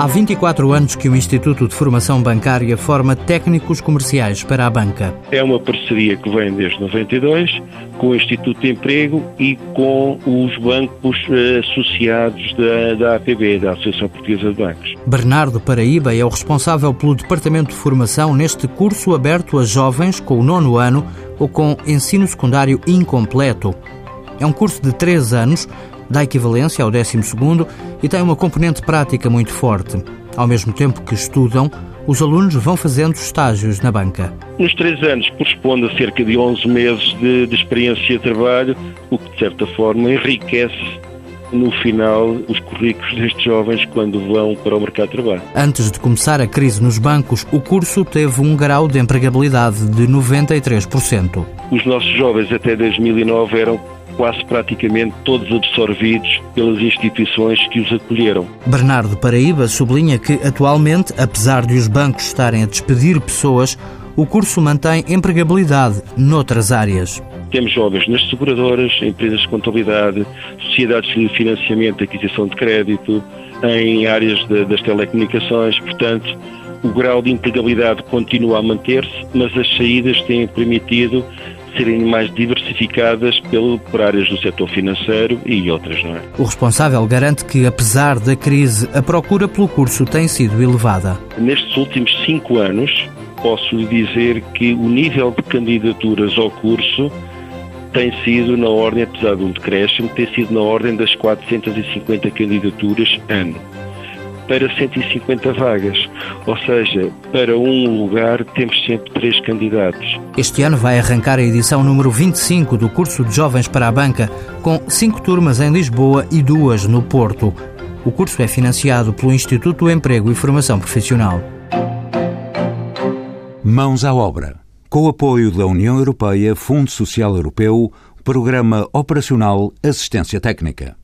Há 24 anos que o Instituto de Formação Bancária forma técnicos comerciais para a banca. É uma parceria que vem desde 92 com o Instituto de Emprego e com os bancos eh, associados da, da APB, da Associação Portuguesa de Bancos. Bernardo Paraíba é o responsável pelo Departamento de Formação neste curso aberto a jovens com o nono ano ou com ensino secundário incompleto. É um curso de três anos dá equivalência ao 12 e tem uma componente prática muito forte. Ao mesmo tempo que estudam, os alunos vão fazendo estágios na banca. Nos três anos corresponde a cerca de 11 meses de, de experiência de trabalho, o que de certa forma enriquece no final os currículos destes jovens quando vão para o mercado de trabalho. Antes de começar a crise nos bancos, o curso teve um grau de empregabilidade de 93%. Os nossos jovens até 2009 eram quase praticamente todos absorvidos pelas instituições que os acolheram. Bernardo Paraíba sublinha que, atualmente, apesar de os bancos estarem a despedir pessoas, o curso mantém empregabilidade noutras áreas. Temos jovens nas seguradoras, empresas de contabilidade, sociedades de financiamento e aquisição de crédito, em áreas de, das telecomunicações, portanto, o grau de empregabilidade continua a manter-se, mas as saídas têm permitido serem mais diversificadas pelo, por áreas do setor financeiro e outras, não é? O responsável garante que, apesar da crise, a procura pelo curso tem sido elevada. Nestes últimos cinco anos, posso lhe dizer que o nível de candidaturas ao curso tem sido na ordem, apesar de um decréscimo, tem sido na ordem das 450 candidaturas ano para 150 vagas. Ou seja, para um lugar temos sempre três candidatos. Este ano vai arrancar a edição número 25 do curso de Jovens para a Banca, com cinco turmas em Lisboa e duas no Porto. O curso é financiado pelo Instituto do Emprego e Formação Profissional. Mãos à obra. Com o apoio da União Europeia, Fundo Social Europeu, Programa Operacional Assistência Técnica.